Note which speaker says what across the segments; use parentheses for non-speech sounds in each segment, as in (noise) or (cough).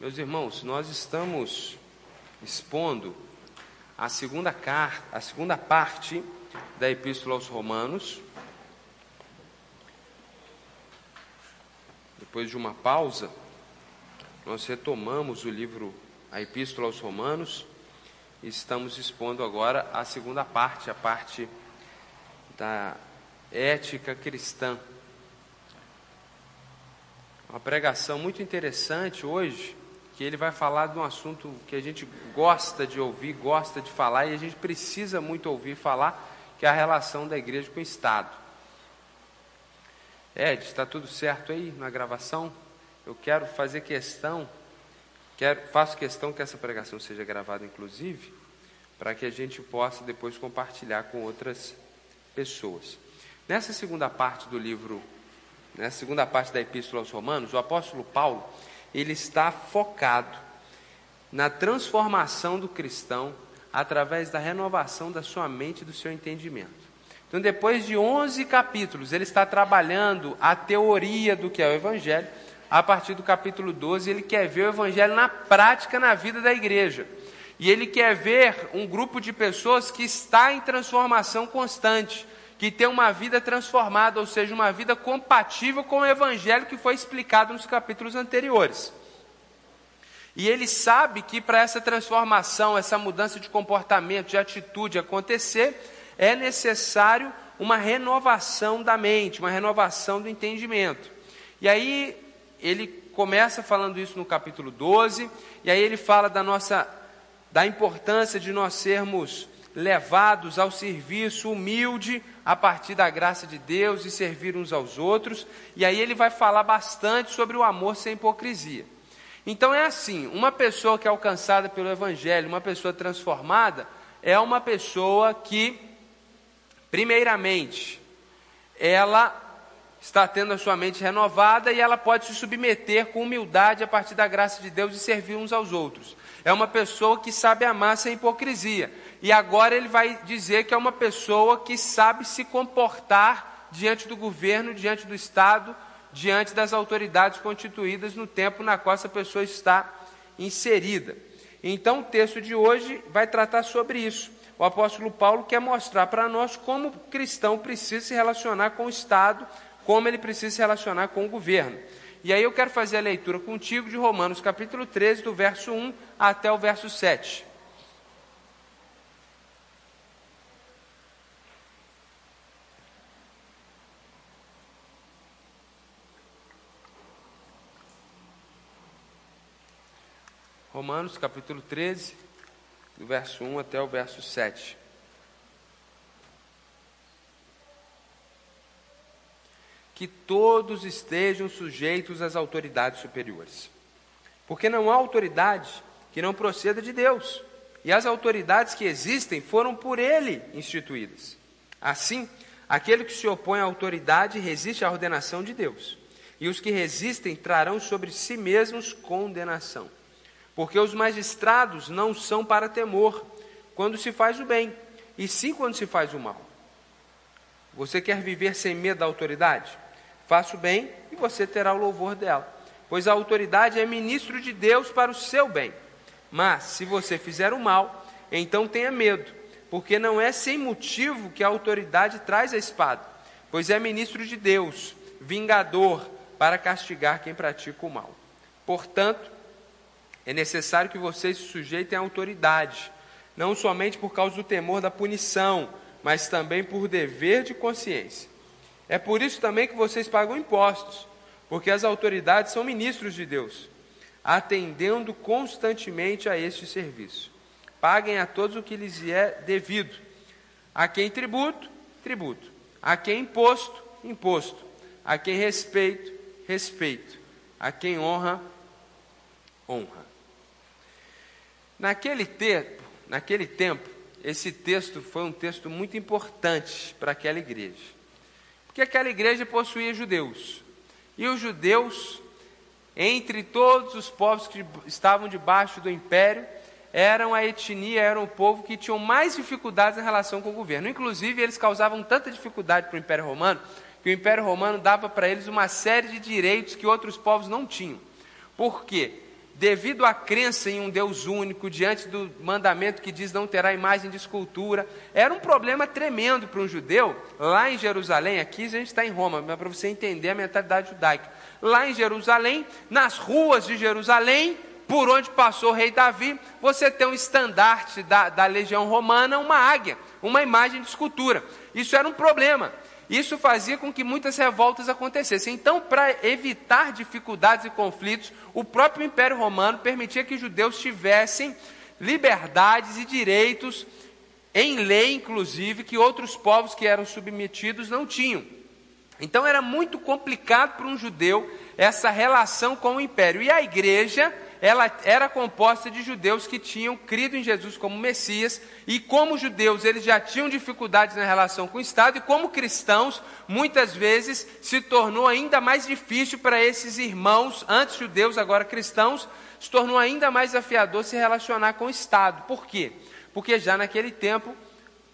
Speaker 1: Meus irmãos, nós estamos expondo a segunda carta, a segunda parte da Epístola aos Romanos. Depois de uma pausa, nós retomamos o livro, a Epístola aos Romanos, e estamos expondo agora a segunda parte, a parte da ética cristã. Uma pregação muito interessante hoje, que ele vai falar de um assunto que a gente gosta de ouvir, gosta de falar e a gente precisa muito ouvir falar, que é a relação da igreja com o Estado. Ed, está tudo certo aí na gravação? Eu quero fazer questão, quero, faço questão que essa pregação seja gravada, inclusive, para que a gente possa depois compartilhar com outras pessoas. Nessa segunda parte do livro, nessa segunda parte da Epístola aos Romanos, o apóstolo Paulo ele está focado na transformação do cristão através da renovação da sua mente e do seu entendimento. Então, depois de 11 capítulos, ele está trabalhando a teoria do que é o Evangelho. A partir do capítulo 12, ele quer ver o Evangelho na prática na vida da igreja. E ele quer ver um grupo de pessoas que está em transformação constante, que tem uma vida transformada, ou seja, uma vida compatível com o evangelho que foi explicado nos capítulos anteriores. E ele sabe que para essa transformação, essa mudança de comportamento, de atitude acontecer, é necessário uma renovação da mente, uma renovação do entendimento. E aí ele começa falando isso no capítulo 12, e aí ele fala da nossa da importância de nós sermos levados ao serviço humilde a partir da graça de Deus e servir uns aos outros. E aí ele vai falar bastante sobre o amor sem hipocrisia. Então é assim: uma pessoa que é alcançada pelo Evangelho, uma pessoa transformada, é uma pessoa que, primeiramente, ela está tendo a sua mente renovada e ela pode se submeter com humildade a partir da graça de Deus e servir uns aos outros. É uma pessoa que sabe amar sem hipocrisia. E agora ele vai dizer que é uma pessoa que sabe se comportar diante do governo, diante do Estado, diante das autoridades constituídas no tempo na qual essa pessoa está inserida. Então, o texto de hoje vai tratar sobre isso. O apóstolo Paulo quer mostrar para nós como o cristão precisa se relacionar com o Estado, como ele precisa se relacionar com o governo. E aí eu quero fazer a leitura contigo de Romanos capítulo 13, do verso 1 até o verso 7. Romanos capítulo 13, do verso 1 até o verso 7. Que todos estejam sujeitos às autoridades superiores. Porque não há autoridade que não proceda de Deus, e as autoridades que existem foram por Ele instituídas. Assim, aquele que se opõe à autoridade resiste à ordenação de Deus, e os que resistem trarão sobre si mesmos condenação. Porque os magistrados não são para temor quando se faz o bem, e sim quando se faz o mal. Você quer viver sem medo da autoridade? Faça o bem e você terá o louvor dela, pois a autoridade é ministro de Deus para o seu bem. Mas, se você fizer o mal, então tenha medo, porque não é sem motivo que a autoridade traz a espada, pois é ministro de Deus, vingador, para castigar quem pratica o mal. Portanto, é necessário que vocês se sujeitem à autoridade, não somente por causa do temor da punição, mas também por dever de consciência. É por isso também que vocês pagam impostos, porque as autoridades são ministros de Deus, atendendo constantemente a este serviço. Paguem a todos o que lhes é devido. A quem tributo, tributo. A quem imposto, imposto. A quem respeito, respeito. A quem honra, honra. Naquele tempo, naquele tempo, esse texto foi um texto muito importante para aquela igreja. Porque aquela igreja possuía judeus. E os judeus, entre todos os povos que estavam debaixo do império, eram a etnia, eram o povo que tinham mais dificuldades em relação com o governo. Inclusive, eles causavam tanta dificuldade para o Império Romano, que o Império Romano dava para eles uma série de direitos que outros povos não tinham. Por quê? Devido à crença em um Deus único, diante do mandamento que diz não terá imagem de escultura, era um problema tremendo para um judeu, lá em Jerusalém, aqui a gente está em Roma, mas para você entender a mentalidade judaica. Lá em Jerusalém, nas ruas de Jerusalém, por onde passou o rei Davi, você tem um estandarte da, da legião romana, uma águia, uma imagem de escultura. Isso era um problema. Isso fazia com que muitas revoltas acontecessem. Então, para evitar dificuldades e conflitos, o próprio Império Romano permitia que judeus tivessem liberdades e direitos, em lei inclusive, que outros povos que eram submetidos não tinham. Então, era muito complicado para um judeu essa relação com o império. E a igreja ela era composta de judeus que tinham crido em Jesus como Messias, e como judeus eles já tinham dificuldades na relação com o Estado, e como cristãos, muitas vezes se tornou ainda mais difícil para esses irmãos, antes judeus, agora cristãos, se tornou ainda mais desafiador se relacionar com o Estado. Por quê? Porque já naquele tempo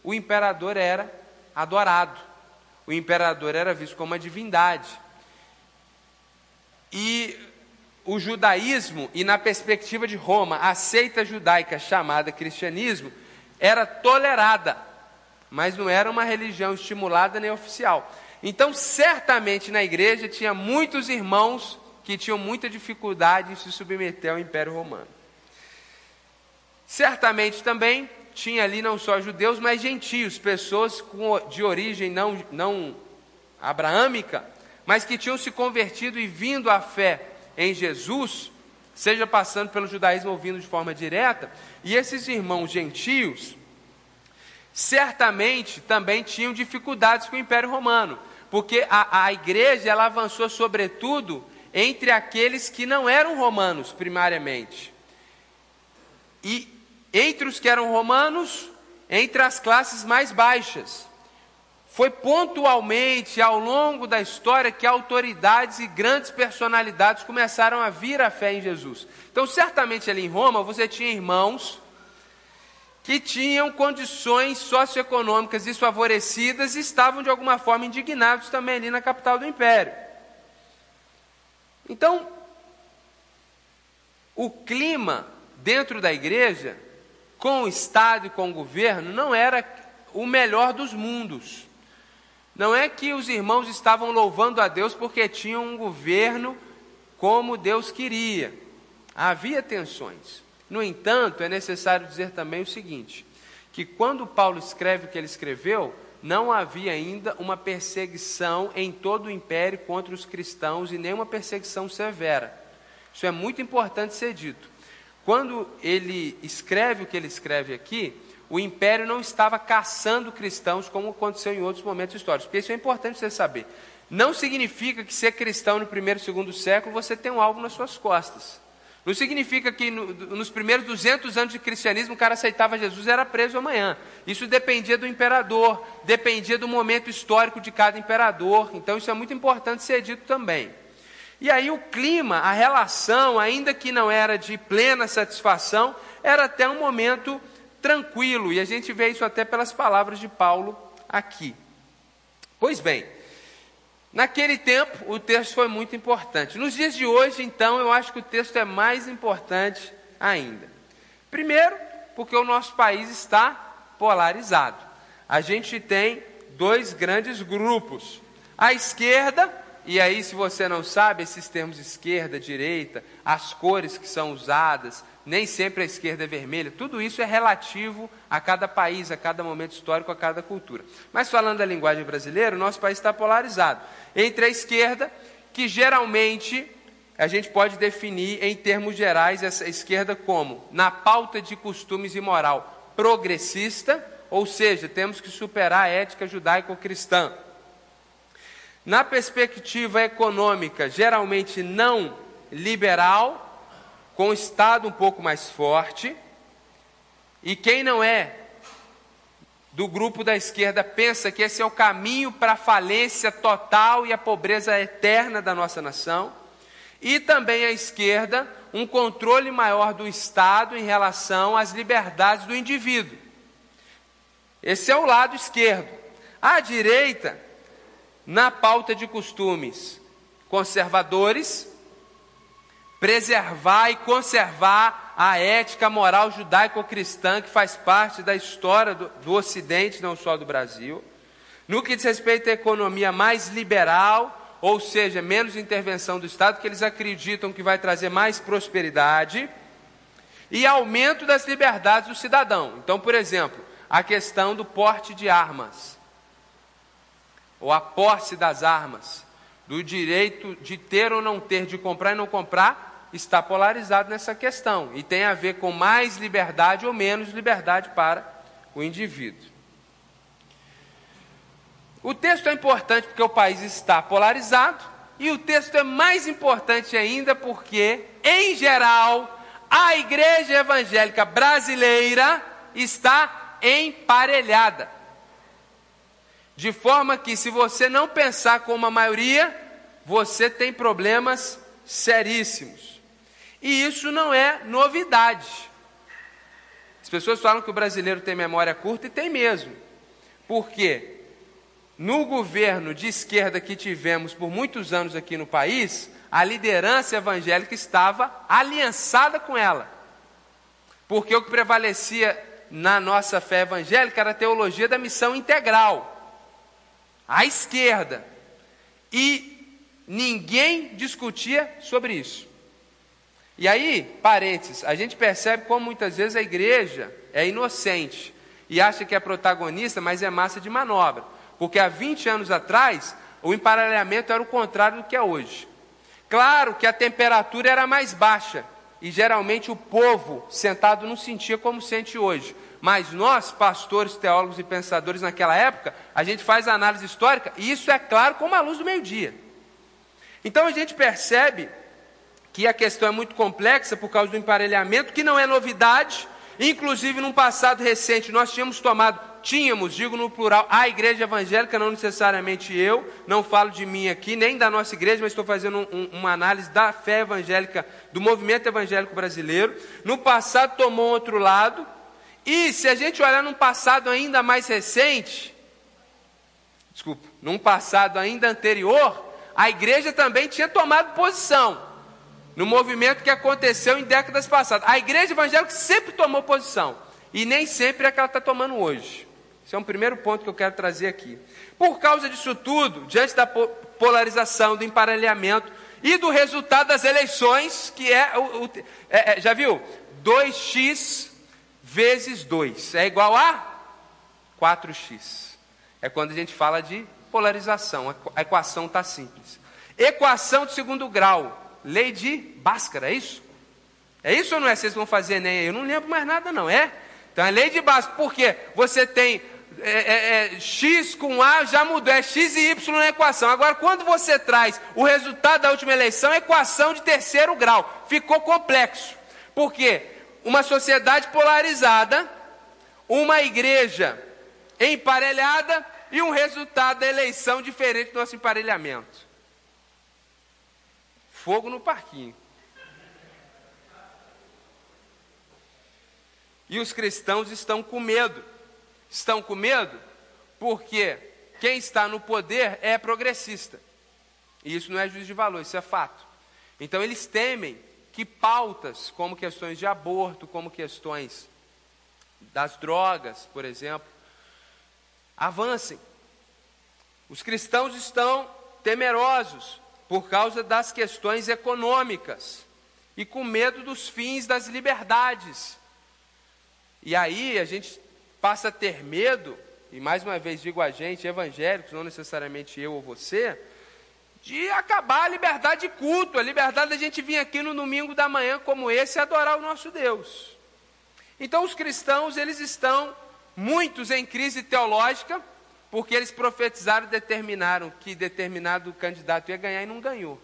Speaker 1: o imperador era adorado, o imperador era visto como uma divindade. E o judaísmo e na perspectiva de Roma, a seita judaica chamada cristianismo era tolerada, mas não era uma religião estimulada nem oficial. Então, certamente na igreja tinha muitos irmãos que tinham muita dificuldade em se submeter ao Império Romano. Certamente também tinha ali não só judeus, mas gentios, pessoas de origem não, não abraâmica, mas que tinham se convertido e vindo à fé em Jesus, seja passando pelo judaísmo ou vindo de forma direta, e esses irmãos gentios, certamente também tinham dificuldades com o Império Romano, porque a, a igreja ela avançou sobretudo entre aqueles que não eram romanos primariamente. E entre os que eram romanos, entre as classes mais baixas. Foi pontualmente ao longo da história que autoridades e grandes personalidades começaram a vir à fé em Jesus. Então, certamente ali em Roma, você tinha irmãos que tinham condições socioeconômicas desfavorecidas e estavam de alguma forma indignados também ali na capital do império. Então, o clima dentro da igreja, com o Estado e com o governo, não era o melhor dos mundos. Não é que os irmãos estavam louvando a Deus porque tinham um governo como Deus queria. Havia tensões. No entanto, é necessário dizer também o seguinte: que quando Paulo escreve o que ele escreveu, não havia ainda uma perseguição em todo o império contra os cristãos e nem uma perseguição severa. Isso é muito importante ser dito. Quando ele escreve o que ele escreve aqui, o império não estava caçando cristãos como aconteceu em outros momentos históricos. Porque isso é importante você saber. Não significa que ser cristão no primeiro e segundo século você tem um alvo nas suas costas. Não significa que no, nos primeiros 200 anos de cristianismo o cara aceitava Jesus e era preso amanhã. Isso dependia do imperador, dependia do momento histórico de cada imperador. Então isso é muito importante ser dito também. E aí o clima, a relação, ainda que não era de plena satisfação, era até um momento tranquilo, e a gente vê isso até pelas palavras de Paulo aqui. Pois bem, naquele tempo o texto foi muito importante. Nos dias de hoje, então, eu acho que o texto é mais importante ainda. Primeiro, porque o nosso país está polarizado. A gente tem dois grandes grupos. A esquerda, e aí, se você não sabe, esses termos esquerda, direita, as cores que são usadas, nem sempre a esquerda é vermelha, tudo isso é relativo a cada país, a cada momento histórico, a cada cultura. Mas falando da linguagem brasileira, o nosso país está polarizado entre a esquerda, que geralmente a gente pode definir em termos gerais essa esquerda como, na pauta de costumes e moral, progressista, ou seja, temos que superar a ética judaico-cristã. Na perspectiva econômica, geralmente não liberal, com o Estado um pouco mais forte, e quem não é do grupo da esquerda pensa que esse é o caminho para a falência total e a pobreza eterna da nossa nação, e também a esquerda, um controle maior do Estado em relação às liberdades do indivíduo. Esse é o lado esquerdo. A direita, na pauta de costumes conservadores, preservar e conservar a ética moral judaico-cristã que faz parte da história do, do Ocidente, não só do Brasil. No que diz respeito à economia mais liberal, ou seja, menos intervenção do Estado, que eles acreditam que vai trazer mais prosperidade e aumento das liberdades do cidadão. Então, por exemplo, a questão do porte de armas, ou a posse das armas, do direito de ter ou não ter, de comprar e não comprar, está polarizado nessa questão e tem a ver com mais liberdade ou menos liberdade para o indivíduo. O texto é importante porque o país está polarizado, e o texto é mais importante ainda porque, em geral, a igreja evangélica brasileira está emparelhada. De forma que, se você não pensar como a maioria, você tem problemas seríssimos. E isso não é novidade. As pessoas falam que o brasileiro tem memória curta e tem mesmo. Por quê? no governo de esquerda que tivemos por muitos anos aqui no país, a liderança evangélica estava aliançada com ela. Porque o que prevalecia na nossa fé evangélica era a teologia da missão integral. A esquerda. E ninguém discutia sobre isso. E aí, parênteses, a gente percebe como muitas vezes a igreja é inocente e acha que é protagonista, mas é massa de manobra. Porque há 20 anos atrás, o emparelhamento era o contrário do que é hoje. Claro que a temperatura era mais baixa, e geralmente o povo sentado não sentia como sente hoje. Mas nós, pastores, teólogos e pensadores naquela época, a gente faz análise histórica, e isso é claro como a luz do meio-dia. Então a gente percebe que a questão é muito complexa por causa do emparelhamento, que não é novidade, inclusive num passado recente nós tínhamos tomado tínhamos, digo no plural, a igreja evangélica, não necessariamente eu, não falo de mim aqui, nem da nossa igreja, mas estou fazendo um, uma análise da fé evangélica, do movimento evangélico brasileiro. No passado tomou outro lado, e se a gente olhar num passado ainda mais recente, desculpa, num passado ainda anterior, a igreja também tinha tomado posição no movimento que aconteceu em décadas passadas. A igreja evangélica sempre tomou posição, e nem sempre é que ela está tomando hoje. Esse é um primeiro ponto que eu quero trazer aqui. Por causa disso tudo, diante da polarização, do emparelhamento e do resultado das eleições, que é, o, o é, é já viu? 2x vezes 2 é igual a 4x. É quando a gente fala de polarização, a equação está simples. Equação de segundo grau, lei de Bhaskara, é isso? É isso ou não é? Vocês vão fazer nem Eu não lembro mais nada, não, é? Então é lei de Bhaskara, porque você tem é, é, é, x com A já mudou, é x e y na equação. Agora, quando você traz o resultado da última eleição, é equação de terceiro grau. Ficou complexo. Por quê? Uma sociedade polarizada, uma igreja emparelhada e um resultado da eleição diferente do nosso emparelhamento. Fogo no parquinho. E os cristãos estão com medo estão com medo porque quem está no poder é progressista. E isso não é juízo de valor, isso é fato. Então eles temem que pautas como questões de aborto, como questões das drogas, por exemplo, avancem. Os cristãos estão temerosos por causa das questões econômicas e com medo dos fins das liberdades. E aí a gente passa a ter medo, e mais uma vez digo a gente, evangélicos, não necessariamente eu ou você, de acabar a liberdade de culto, a liberdade da gente vir aqui no domingo da manhã como esse e adorar o nosso Deus. Então os cristãos, eles estão muitos em crise teológica, porque eles profetizaram e determinaram que determinado candidato ia ganhar e não ganhou.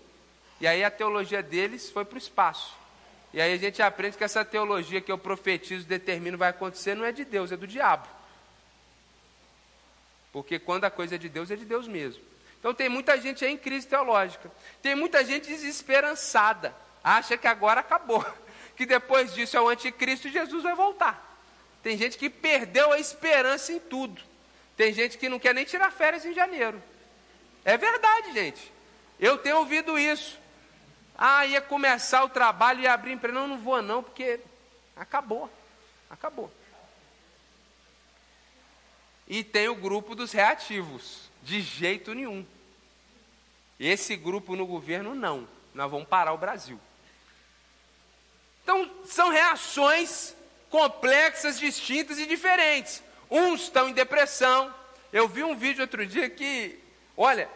Speaker 1: E aí a teologia deles foi para o espaço. E aí a gente aprende que essa teologia que eu profetizo, determino vai acontecer, não é de Deus, é do diabo. Porque quando a coisa é de Deus, é de Deus mesmo. Então tem muita gente aí em crise teológica. Tem muita gente desesperançada. Acha que agora acabou. (laughs) Que depois disso é o anticristo e Jesus vai voltar. Tem gente que perdeu a esperança em tudo. Tem gente que não quer nem tirar férias em janeiro. É verdade, gente. Eu tenho ouvido isso. Ah, ia começar o trabalho e abrir empresa. Não, não vou não, porque acabou. Acabou. E tem o grupo dos reativos. De jeito nenhum. Esse grupo no governo, não. Nós vamos parar o Brasil. Então, são reações complexas, distintas e diferentes. Uns estão em depressão. Eu vi um vídeo outro dia que, olha,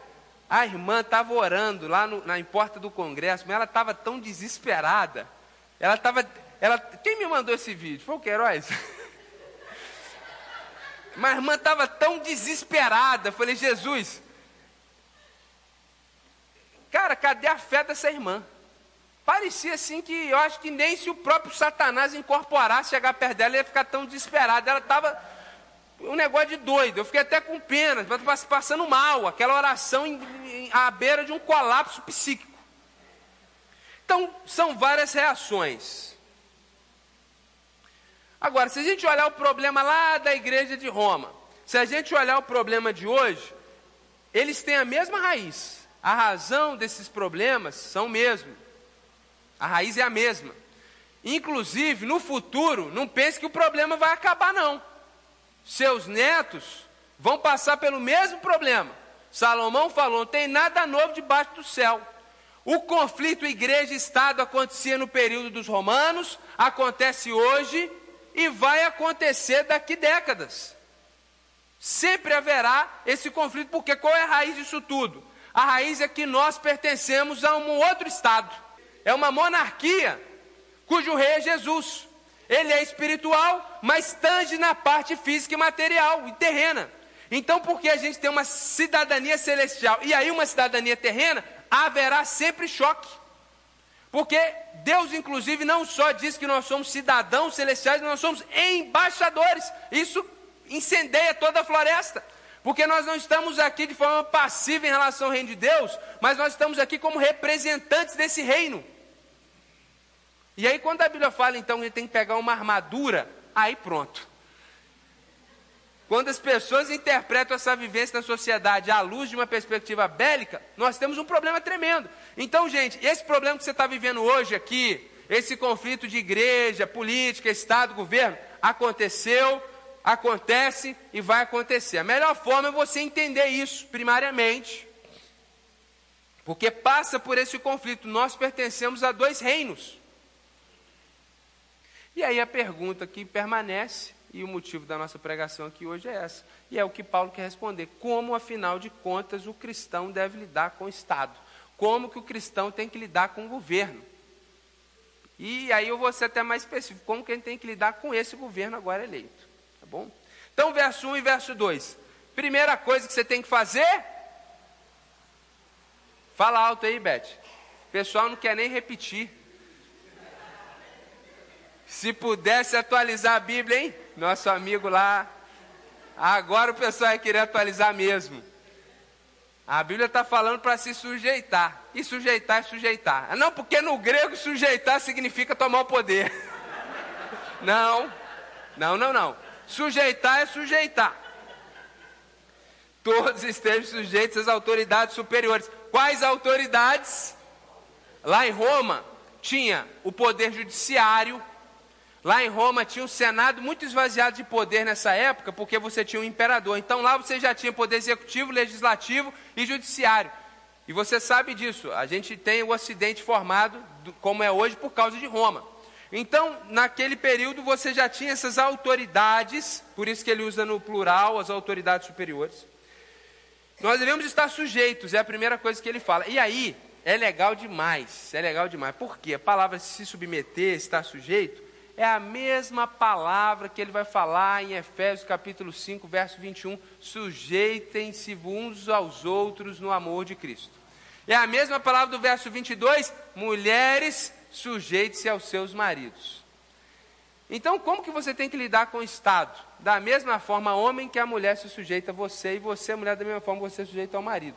Speaker 1: a irmã estava orando lá no, na porta do Congresso, mas ela estava tão desesperada. Ela estava. Ela, quem me mandou esse vídeo? Foi o Queiroz? (laughs) Mas a irmã estava tão desesperada. Eu falei, Jesus, cara, cadê a fé dessa irmã? Parecia assim que eu acho que nem se o próprio Satanás incorporasse, chegar perto dela, ia ficar tão desesperada. Ela estava um negócio de doido. Eu fiquei até com pena, passando mal, aquela oração em, em, à beira de um colapso psíquico. Então, são várias reações. Agora, se a gente olhar o problema lá da igreja de Roma, se a gente olhar o problema de hoje, eles têm a mesma raiz. A razão desses problemas são o mesmo. A raiz é a mesma. Inclusive, no futuro, não pense que o problema vai acabar, não. Seus netos vão passar pelo mesmo problema. Salomão falou: não tem nada novo debaixo do céu. O conflito igreja-estado acontecia no período dos romanos, acontece hoje e vai acontecer daqui décadas. Sempre haverá esse conflito, porque qual é a raiz disso tudo? A raiz é que nós pertencemos a um outro Estado. É uma monarquia cujo rei é Jesus. Ele é espiritual, mas tange na parte física e material e terrena. Então, porque a gente tem uma cidadania celestial e aí uma cidadania terrena, haverá sempre choque. Porque Deus, inclusive, não só diz que nós somos cidadãos celestiais, nós somos embaixadores. Isso incendeia toda a floresta. Porque nós não estamos aqui de forma passiva em relação ao reino de Deus, mas nós estamos aqui como representantes desse reino. E aí, quando a Bíblia fala, então, que tem que pegar uma armadura, aí pronto. Quando as pessoas interpretam essa vivência na sociedade à luz de uma perspectiva bélica, nós temos um problema tremendo. Então, gente, esse problema que você está vivendo hoje aqui, esse conflito de igreja, política, Estado, governo, aconteceu, acontece e vai acontecer. A melhor forma é você entender isso, primariamente, porque passa por esse conflito. Nós pertencemos a dois reinos. E aí a pergunta que permanece e o motivo da nossa pregação aqui hoje é essa. E é o que Paulo quer responder. Como, afinal de contas, o cristão deve lidar com o Estado? Como que o cristão tem que lidar com o governo? E aí eu vou ser até mais específico. Como que ele tem que lidar com esse governo agora eleito? Tá bom? Então, verso 1 e verso 2. Primeira coisa que você tem que fazer. Fala alto aí, Beth. O pessoal não quer nem repetir. Se pudesse atualizar a Bíblia, hein? Nosso amigo lá. Agora o pessoal vai querer atualizar mesmo. A Bíblia está falando para se sujeitar. E sujeitar é sujeitar. Não, porque no grego sujeitar significa tomar o poder. (laughs) Não, não, não, não. Sujeitar é sujeitar. Todos estejam sujeitos às autoridades superiores. Quais autoridades? Lá em Roma tinha o poder judiciário, Lá em Roma tinha um senado muito esvaziado de poder nessa época, porque você tinha um imperador. Então lá você já tinha poder executivo, legislativo e judiciário. E você sabe disso. A gente tem o Ocidente formado como é hoje por causa de Roma. Então, naquele período você já tinha essas autoridades, por isso que ele usa no plural as autoridades superiores. Nós devemos estar sujeitos, é a primeira coisa que ele fala. E aí, é legal demais, é legal demais. Por quê? A palavra se submeter, estar sujeito, é a mesma palavra que ele vai falar em Efésios capítulo 5, verso 21, sujeitem-se uns aos outros no amor de Cristo. É a mesma palavra do verso 22, mulheres, sujeite-se aos seus maridos. Então, como que você tem que lidar com o Estado? Da mesma forma, homem que a mulher se sujeita a você, e você, mulher, da mesma forma, você se sujeita ao marido.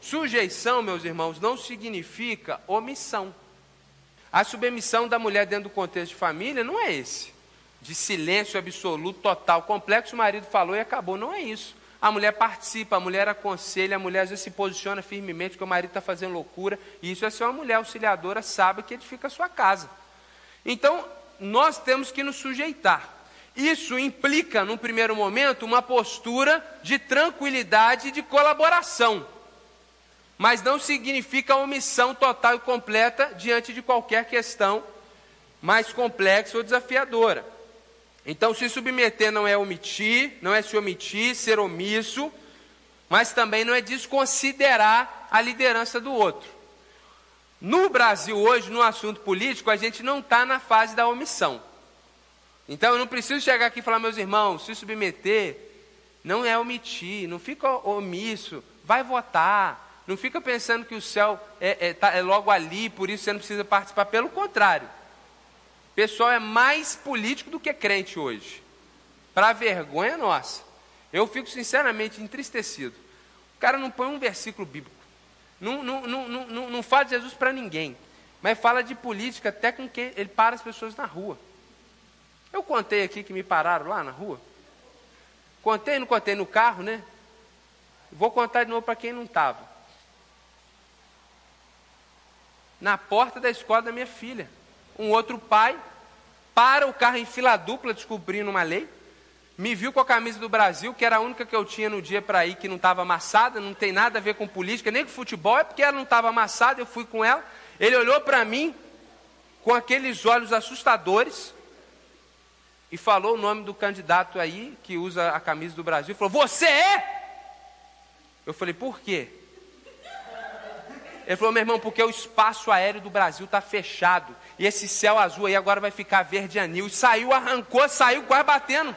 Speaker 1: Sujeição, meus irmãos, não significa omissão. A submissão da mulher dentro do contexto de família não é esse. De silêncio absoluto, total, complexo, o marido falou e acabou. Não é isso. a mulher participa, a mulher aconselha, a mulher às vezes se posiciona firmemente, que o marido está fazendo loucura, e isso é ser uma mulher auxiliadora, sabe que edifica a sua casa. Então, nós temos que nos sujeitar. Isso implica, num primeiro momento, uma postura de tranquilidade e de colaboração. Mas não significa omissão total e completa diante de qualquer questão mais complexa ou desafiadora. Então, se submeter não é omitir, não é se omitir, ser omisso, mas também não é desconsiderar a liderança do outro. No Brasil hoje, no assunto político, a gente não está na fase da omissão. Então eu não preciso chegar aqui e falar, meus irmãos, se submeter não é omitir, não fica omisso, vai votar, não fica pensando que o céu é, é, tá, é logo ali, por isso você não precisa participar. Pelo contrário, o pessoal é mais político do que crente hoje. Para vergonha nossa. Eu fico sinceramente entristecido. O cara não põe um versículo bíblico. Não, não, não, não, não fala de Jesus para ninguém. Mas fala de política até com quem ele para as pessoas na rua. Eu contei aqui que me pararam lá na rua. Contei, não contei no carro, né? Vou contar de novo para quem não estava. Na porta da escola da minha filha. Um outro pai para o carro em fila dupla, descobrindo uma lei. Me viu com a camisa do Brasil, que era a única que eu tinha no dia para ir, que não estava amassada, não tem nada a ver com política, nem com futebol, é porque ela não estava amassada, eu fui com ela. Ele olhou para mim com aqueles olhos assustadores, e falou o nome do candidato aí, que usa a camisa do Brasil, falou: Você é? Eu falei: Por quê? Ele falou: Meu irmão, porque o espaço aéreo do Brasil está fechado. E esse céu azul aí agora vai ficar verde anil. E saiu, arrancou, saiu quase batendo.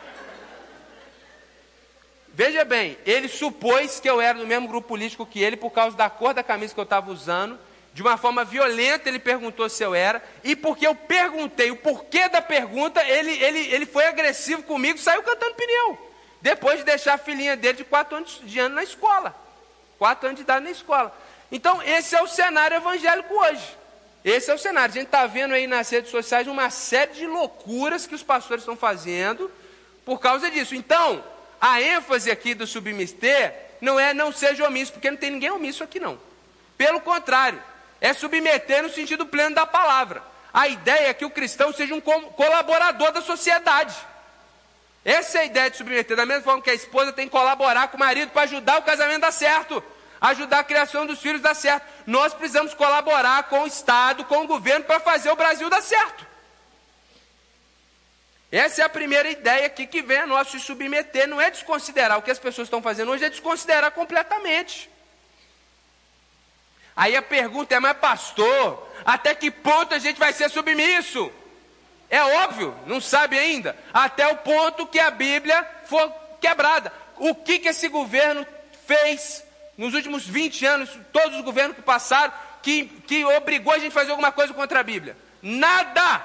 Speaker 1: Veja bem, ele supôs que eu era do mesmo grupo político que ele por causa da cor da camisa que eu estava usando de uma forma violenta, ele perguntou se eu era, e porque eu perguntei o porquê da pergunta, ele, ele, ele foi agressivo comigo, saiu cantando pneu. Depois de deixar a filhinha dele de quatro anos de ano na escola. Quatro anos de idade na escola. Então, esse é o cenário evangélico hoje. Esse é o cenário. A gente está vendo aí nas redes sociais uma série de loucuras que os pastores estão fazendo por causa disso. Então, a ênfase aqui do submeter não é não seja omisso, porque não tem ninguém omisso aqui não. Pelo contrário, é submeter no sentido pleno da palavra. A ideia é que o cristão seja um colaborador da sociedade. Essa é a ideia de submeter. Da mesma forma que a esposa tem que colaborar com o marido para ajudar o casamento a dar certo, ajudar a criação dos filhos dar certo. Nós precisamos colaborar com o Estado, com o governo, para fazer o Brasil dar certo. Essa é a primeira ideia aqui que vem a nós se submeter. Não é desconsiderar o que as pessoas estão fazendo hoje, é desconsiderar completamente. Aí a pergunta é, mas pastor, até que ponto a gente vai ser submisso? É óbvio, não sabe ainda. Até o ponto que a Bíblia for quebrada. O que, que esse governo fez nos últimos 20 anos, todos os governos que passaram, que, que obrigou a gente a fazer alguma coisa contra a Bíblia? Nada!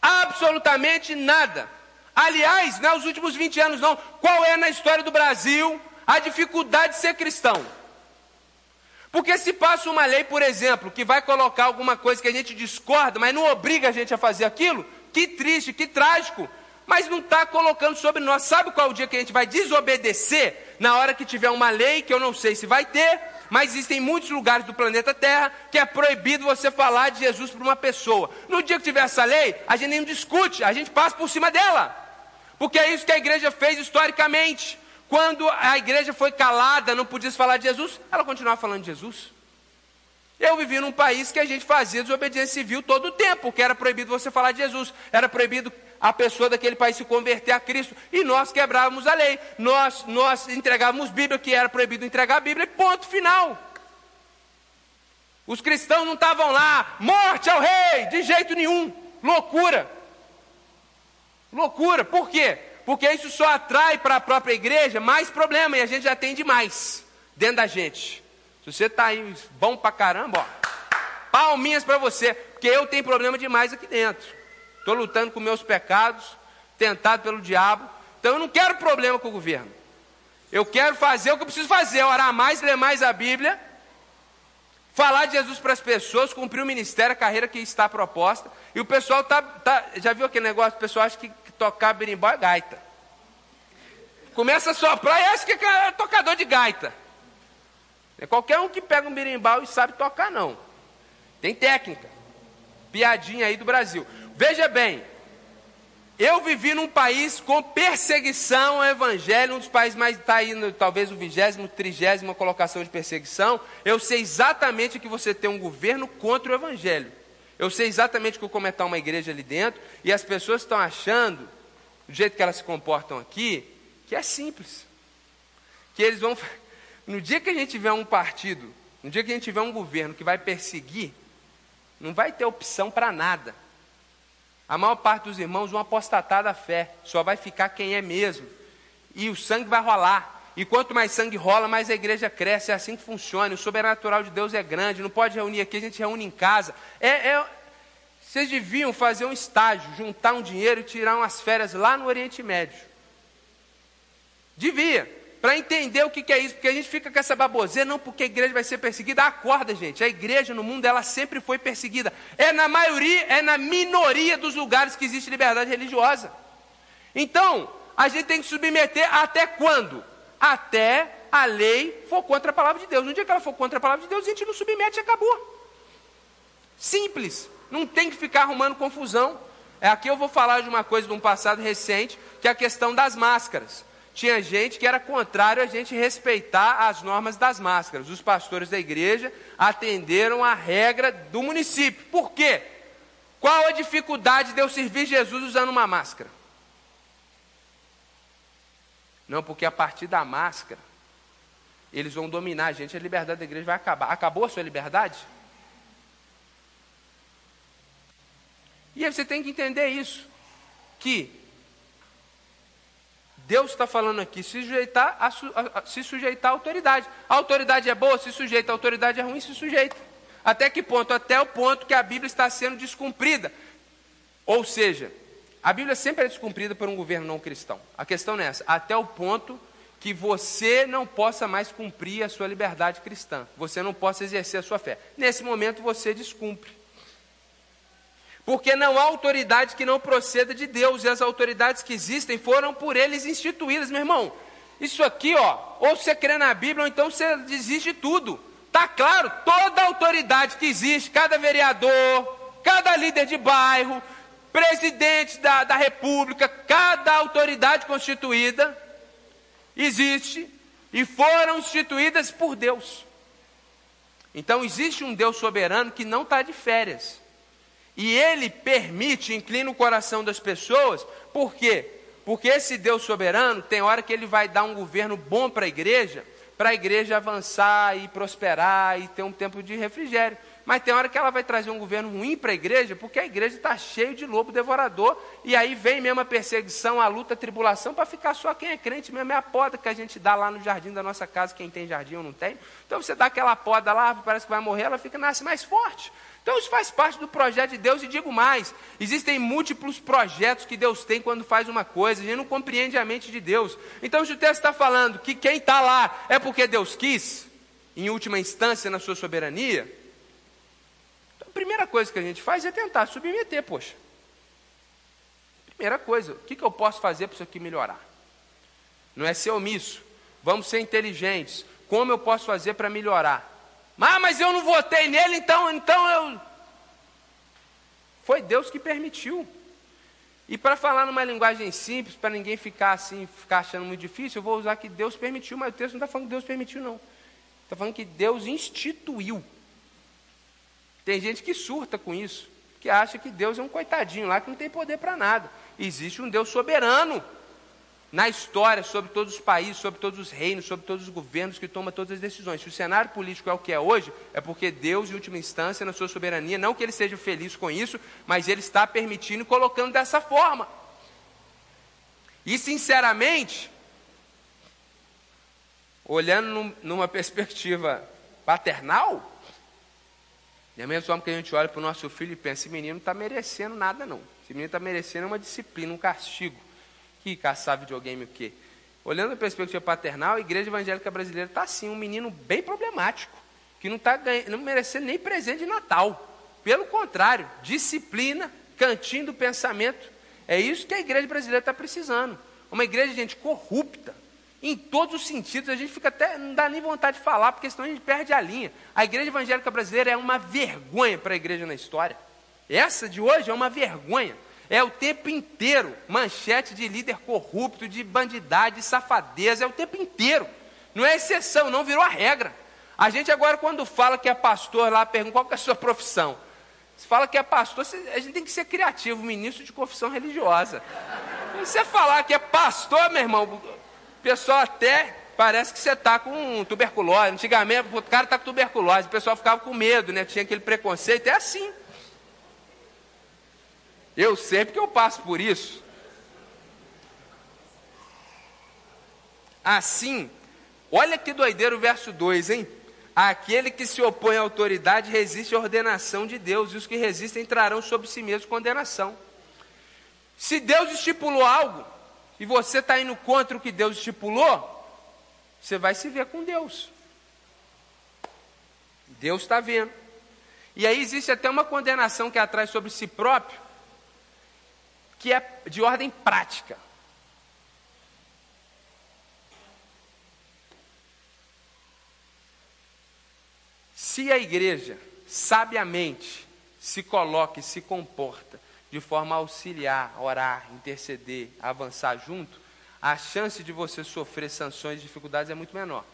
Speaker 1: Absolutamente nada. Aliás, nos é últimos 20 anos não. Qual é na história do Brasil a dificuldade de ser cristão? Porque se passa uma lei, por exemplo, que vai colocar alguma coisa que a gente discorda, mas não obriga a gente a fazer aquilo, que triste, que trágico. Mas não está colocando sobre nós. Sabe qual é o dia que a gente vai desobedecer? Na hora que tiver uma lei, que eu não sei se vai ter, mas existem muitos lugares do planeta Terra que é proibido você falar de Jesus para uma pessoa. No dia que tiver essa lei, a gente nem discute, a gente passa por cima dela. Porque é isso que a igreja fez historicamente. Quando a igreja foi calada, não podia falar de Jesus, ela continuava falando de Jesus. Eu vivi num país que a gente fazia desobediência civil todo o tempo, porque era proibido você falar de Jesus, era proibido a pessoa daquele país se converter a Cristo, e nós quebrávamos a lei, nós, nós entregávamos Bíblia, que era proibido entregar a Bíblia, ponto final. Os cristãos não estavam lá, morte ao rei, de jeito nenhum, loucura. Loucura, por quê? porque isso só atrai para a própria igreja mais problema e a gente já tem demais dentro da gente. Se você está aí bom para caramba, ó, palminhas para você, porque eu tenho problema demais aqui dentro. Estou lutando com meus pecados, tentado pelo diabo, então eu não quero problema com o governo. Eu quero fazer o que eu preciso fazer, orar mais, ler mais a Bíblia, falar de Jesus para as pessoas, cumprir o ministério, a carreira que está proposta. E o pessoal tá, tá já viu aquele negócio? O pessoal acha que tocar berimbau é gaita. começa a soprar e acha que é tocador de gaita. É qualquer um que pega um berimbau e sabe tocar, não. Tem técnica. Piadinha aí do Brasil. Veja bem, eu vivi num país com perseguição ao evangelho, um dos países mais está aí, talvez o vigésimo, trigésima colocação de perseguição. Eu sei exatamente que você tem um governo contra o evangelho. Eu sei exatamente como é estar uma igreja ali dentro, e as pessoas estão achando, do jeito que elas se comportam aqui, que é simples. Que eles vão. No dia que a gente tiver um partido, no dia que a gente tiver um governo que vai perseguir, não vai ter opção para nada. A maior parte dos irmãos vão apostatar da fé, só vai ficar quem é mesmo. E o sangue vai rolar. E quanto mais sangue rola, mais a igreja cresce. É assim que funciona. O sobrenatural de Deus é grande. Não pode reunir aqui, a gente reúne em casa. É, é, vocês deviam fazer um estágio, juntar um dinheiro e tirar umas férias lá no Oriente Médio. Devia para entender o que, que, é isso, porque a gente fica com essa baboseira, não porque a igreja vai ser perseguida, acorda gente, a igreja no mundo ela sempre foi perseguida, é na maioria, é na minoria dos lugares que existe liberdade religiosa. Então, a gente tem que submeter até quando? Até a lei for contra a palavra de Deus. No dia que ela for contra a palavra de Deus, a gente não submete e acabou. Simples, não tem que ficar arrumando confusão. É, aqui eu vou falar de uma coisa de um passado recente, que é a questão das máscaras tinha gente que era contrário a gente respeitar as normas das máscaras. Os pastores da igreja atenderam a regra do município. Por quê? Qual a dificuldade de eu servir Jesus usando uma máscara? Não, porque a partir da máscara, eles vão dominar a gente, a liberdade da igreja vai acabar. Acabou a sua liberdade? E aí você tem que entender isso, que Deus está falando aqui, se sujeitar, a, a, a, se sujeitar à autoridade. A autoridade é boa, se sujeita. A autoridade é ruim, se sujeita. Até que ponto? Até o ponto que a Bíblia está sendo descumprida. Ou seja, a Bíblia sempre é descumprida por um governo não cristão. A questão é essa. Até o ponto que você não possa mais cumprir a sua liberdade cristã. Você não possa exercer a sua fé. Nesse momento você descumpre. Porque não há autoridade que não proceda de Deus, e as autoridades que existem foram por eles instituídas, meu irmão. Isso aqui, ó, ou você crê na Bíblia, ou então você desiste de tudo. Tá claro, toda autoridade que existe, cada vereador, cada líder de bairro, presidente da, da república, cada autoridade constituída, existe e foram instituídas por Deus. Então existe um Deus soberano que não está de férias. E ele permite, inclina o coração das pessoas, por quê? Porque esse Deus soberano tem hora que ele vai dar um governo bom para a igreja, para a igreja avançar e prosperar e ter um tempo de refrigério. Mas tem hora que ela vai trazer um governo ruim para a igreja, porque a igreja está cheia de lobo devorador, e aí vem mesmo a perseguição, a luta, a tribulação, para ficar só quem é crente mesmo, é a poda que a gente dá lá no jardim da nossa casa, quem tem jardim ou não tem. Então você dá aquela poda lá, parece que vai morrer, ela fica, nasce mais forte. Então isso faz parte do projeto de Deus e digo mais: existem múltiplos projetos que Deus tem quando faz uma coisa, a gente não compreende a mente de Deus. Então, se o texto está falando que quem está lá é porque Deus quis, em última instância, na sua soberania, então a primeira coisa que a gente faz é tentar submeter, poxa. Primeira coisa, o que, que eu posso fazer para isso aqui melhorar? Não é ser omisso, vamos ser inteligentes. Como eu posso fazer para melhorar? Ah, mas eu não votei nele, então, então eu. Foi Deus que permitiu. E para falar numa linguagem simples, para ninguém ficar assim, ficar achando muito difícil, eu vou usar que Deus permitiu, mas o texto não está falando que Deus permitiu, não. Está falando que Deus instituiu. Tem gente que surta com isso, que acha que Deus é um coitadinho lá que não tem poder para nada. Existe um Deus soberano na história sobre todos os países, sobre todos os reinos, sobre todos os governos que toma todas as decisões. Se o cenário político é o que é hoje, é porque Deus, em última instância, na sua soberania, não que ele seja feliz com isso, mas ele está permitindo e colocando dessa forma. E, sinceramente, olhando numa (laughs) perspectiva paternal, é a mesma forma que a gente olha para o nosso filho e pensa: esse menino não está merecendo nada, não. Esse menino está merecendo uma disciplina, um castigo que caçar videogame o quê? Olhando a perspectiva paternal, a igreja evangélica brasileira está assim, um menino bem problemático, que não está não merecendo nem presente de Natal. Pelo contrário, disciplina, cantinho do pensamento. É isso que a igreja brasileira está precisando. Uma igreja, gente, corrupta, em todos os sentidos. A gente fica até, não dá nem vontade de falar, porque senão a gente perde a linha. A igreja evangélica brasileira é uma vergonha para a igreja na história. Essa de hoje é uma vergonha. É o tempo inteiro manchete de líder corrupto, de bandidade, de safadeza, é o tempo inteiro. Não é exceção, não virou a regra. A gente agora, quando fala que é pastor lá, pergunta qual é a sua profissão. Você fala que é pastor, a gente tem que ser criativo, ministro de confissão religiosa. Se você falar que é pastor, meu irmão, o pessoal até parece que você está com tuberculose. Antigamente, o cara está com tuberculose, o pessoal ficava com medo, né? Tinha aquele preconceito, é assim. Eu sei porque eu passo por isso. Assim, olha que doideiro o verso 2, hein? Aquele que se opõe à autoridade resiste à ordenação de Deus, e os que resistem trarão sobre si mesmos condenação. Se Deus estipulou algo, e você está indo contra o que Deus estipulou, você vai se ver com Deus. Deus está vendo. E aí existe até uma condenação que atrai sobre si próprio, que é de ordem prática. Se a igreja sabiamente se coloca e se comporta de forma a auxiliar, orar, interceder, avançar junto, a chance de você sofrer sanções e dificuldades é muito menor.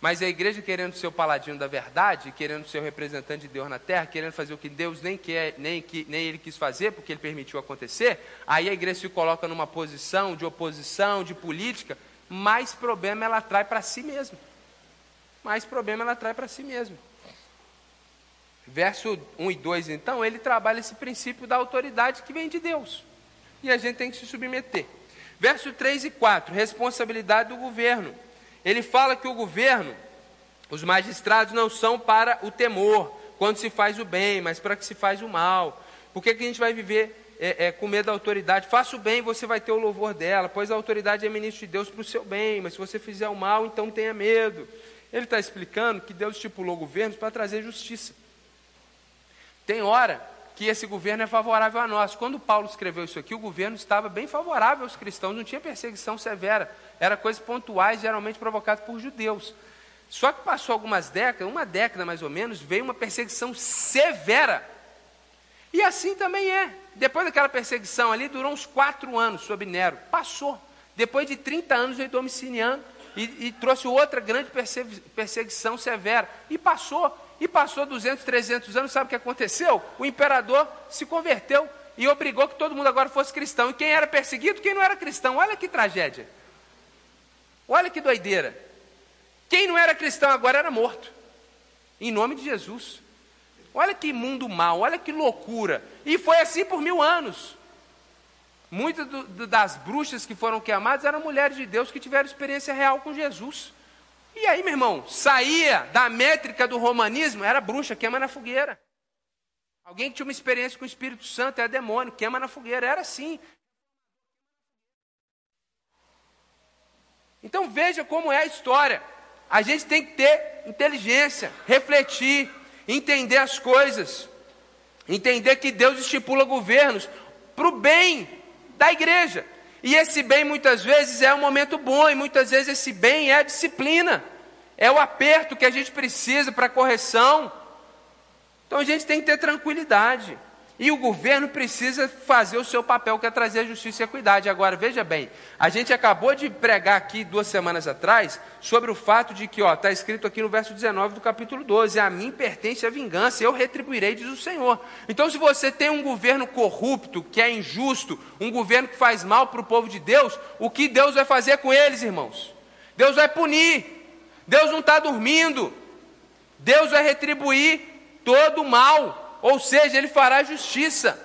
Speaker 1: Mas a igreja querendo ser o paladino da verdade, querendo ser o representante de Deus na terra, querendo fazer o que Deus nem quer, nem, que, nem ele quis fazer, porque ele permitiu acontecer, aí a igreja se coloca numa posição de oposição, de política, mais problema ela traz para si mesma. Mais problema ela traz para si mesma. Verso 1 e 2, então, ele trabalha esse princípio da autoridade que vem de Deus. E a gente tem que se submeter. Verso 3 e 4, responsabilidade do governo. Ele fala que o governo, os magistrados não são para o temor, quando se faz o bem, mas para que se faz o mal. Por que, que a gente vai viver é, é, com medo da autoridade? Faça o bem, você vai ter o louvor dela, pois a autoridade é ministro de Deus para o seu bem, mas se você fizer o mal, então tenha medo. Ele está explicando que Deus estipulou governos para trazer justiça. Tem hora que esse governo é favorável a nós. Quando Paulo escreveu isso aqui, o governo estava bem favorável aos cristãos, não tinha perseguição severa. Era coisas pontuais, geralmente provocadas por judeus. Só que passou algumas décadas, uma década mais ou menos, veio uma perseguição severa. E assim também é. Depois daquela perseguição ali, durou uns quatro anos sob Nero. Passou. Depois de 30 anos veio Domiciliano e, e trouxe outra grande perseguição severa. E passou. E passou 200, 300 anos, sabe o que aconteceu? O imperador se converteu e obrigou que todo mundo agora fosse cristão. E quem era perseguido, quem não era cristão. Olha que tragédia. Olha que doideira. Quem não era cristão agora era morto. Em nome de Jesus. Olha que mundo mal, olha que loucura. E foi assim por mil anos. Muitas das bruxas que foram queimadas eram mulheres de Deus que tiveram experiência real com Jesus. E aí, meu irmão, saía da métrica do romanismo, era bruxa, queima na fogueira. Alguém que tinha uma experiência com o Espírito Santo, era demônio, queima na fogueira, era assim. Então veja como é a história. A gente tem que ter inteligência, refletir, entender as coisas, entender que Deus estipula governos para o bem da igreja. E esse bem muitas vezes é um momento bom, e muitas vezes esse bem é a disciplina, é o aperto que a gente precisa para correção. Então a gente tem que ter tranquilidade. E o governo precisa fazer o seu papel, que é trazer justiça e equidade. Agora, veja bem, a gente acabou de pregar aqui duas semanas atrás sobre o fato de que, ó, está escrito aqui no verso 19 do capítulo 12: A mim pertence a vingança, eu retribuirei, diz o Senhor. Então, se você tem um governo corrupto, que é injusto, um governo que faz mal para o povo de Deus, o que Deus vai fazer com eles, irmãos? Deus vai punir, Deus não está dormindo, Deus vai retribuir todo o mal ou seja, ele fará justiça.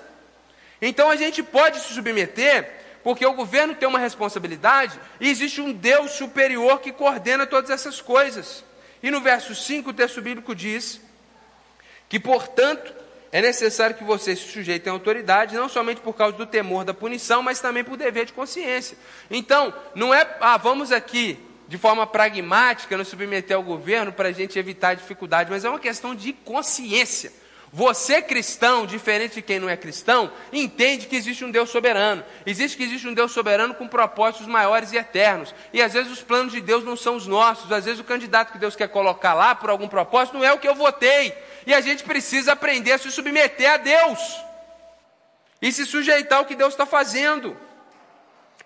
Speaker 1: Então a gente pode se submeter, porque o governo tem uma responsabilidade e existe um Deus superior que coordena todas essas coisas. E no verso 5 o texto bíblico diz que, portanto, é necessário que vocês se sujeitem à autoridade, não somente por causa do temor da punição, mas também por dever de consciência. Então, não é, ah, vamos aqui de forma pragmática nos submeter ao governo para a gente evitar dificuldade, mas é uma questão de consciência. Você cristão, diferente de quem não é cristão, entende que existe um Deus soberano. Existe que existe um Deus soberano com propósitos maiores e eternos. E às vezes os planos de Deus não são os nossos. Às vezes o candidato que Deus quer colocar lá por algum propósito não é o que eu votei. E a gente precisa aprender a se submeter a Deus. E se sujeitar ao que Deus está fazendo.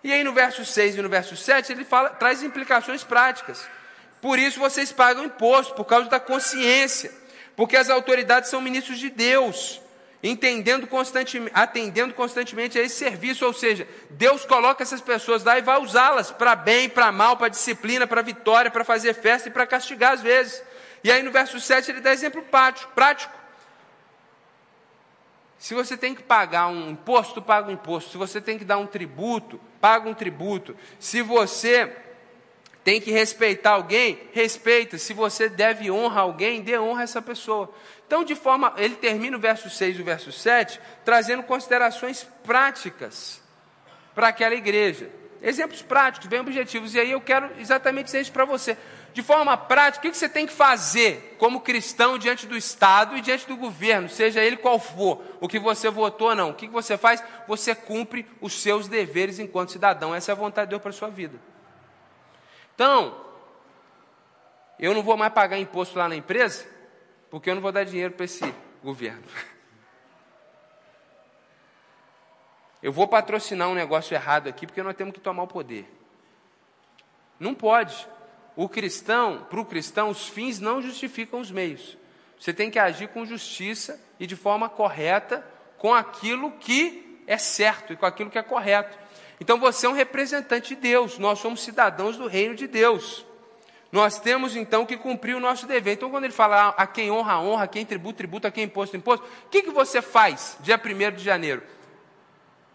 Speaker 1: E aí no verso 6 e no verso 7 ele fala, traz implicações práticas. Por isso vocês pagam imposto, por causa da consciência porque as autoridades são ministros de Deus, entendendo constantemente, atendendo constantemente a esse serviço, ou seja, Deus coloca essas pessoas lá e vai usá-las para bem, para mal, para disciplina, para vitória, para fazer festa e para castigar às vezes. E aí no verso 7 ele dá exemplo prático. Se você tem que pagar um imposto, paga um imposto. Se você tem que dar um tributo, paga um tributo. Se você tem que respeitar alguém, respeita. Se você deve honra a alguém, dê honra a essa pessoa. Então, de forma, ele termina o verso 6 e o verso 7, trazendo considerações práticas para aquela igreja. Exemplos práticos, bem objetivos. E aí eu quero exatamente dizer isso para você. De forma prática, o que você tem que fazer como cristão diante do Estado e diante do governo, seja ele qual for, o que você votou ou não? O que você faz? Você cumpre os seus deveres enquanto cidadão. Essa é a vontade de Deus para a sua vida. Então, eu não vou mais pagar imposto lá na empresa, porque eu não vou dar dinheiro para esse governo. (laughs) Eu vou patrocinar um negócio errado aqui, porque nós temos que tomar o poder. Não pode. O cristão, para o cristão, os fins não justificam os meios. Você tem que agir com justiça e de forma correta com aquilo que é certo e com aquilo que é correto. Então você é um representante de Deus, nós somos cidadãos do reino de Deus. Nós temos então que cumprir o nosso dever. Então, quando ele fala a quem honra, honra, a quem tributa, tributa, a quem imposto, imposto, o que, que você faz dia 1 de janeiro?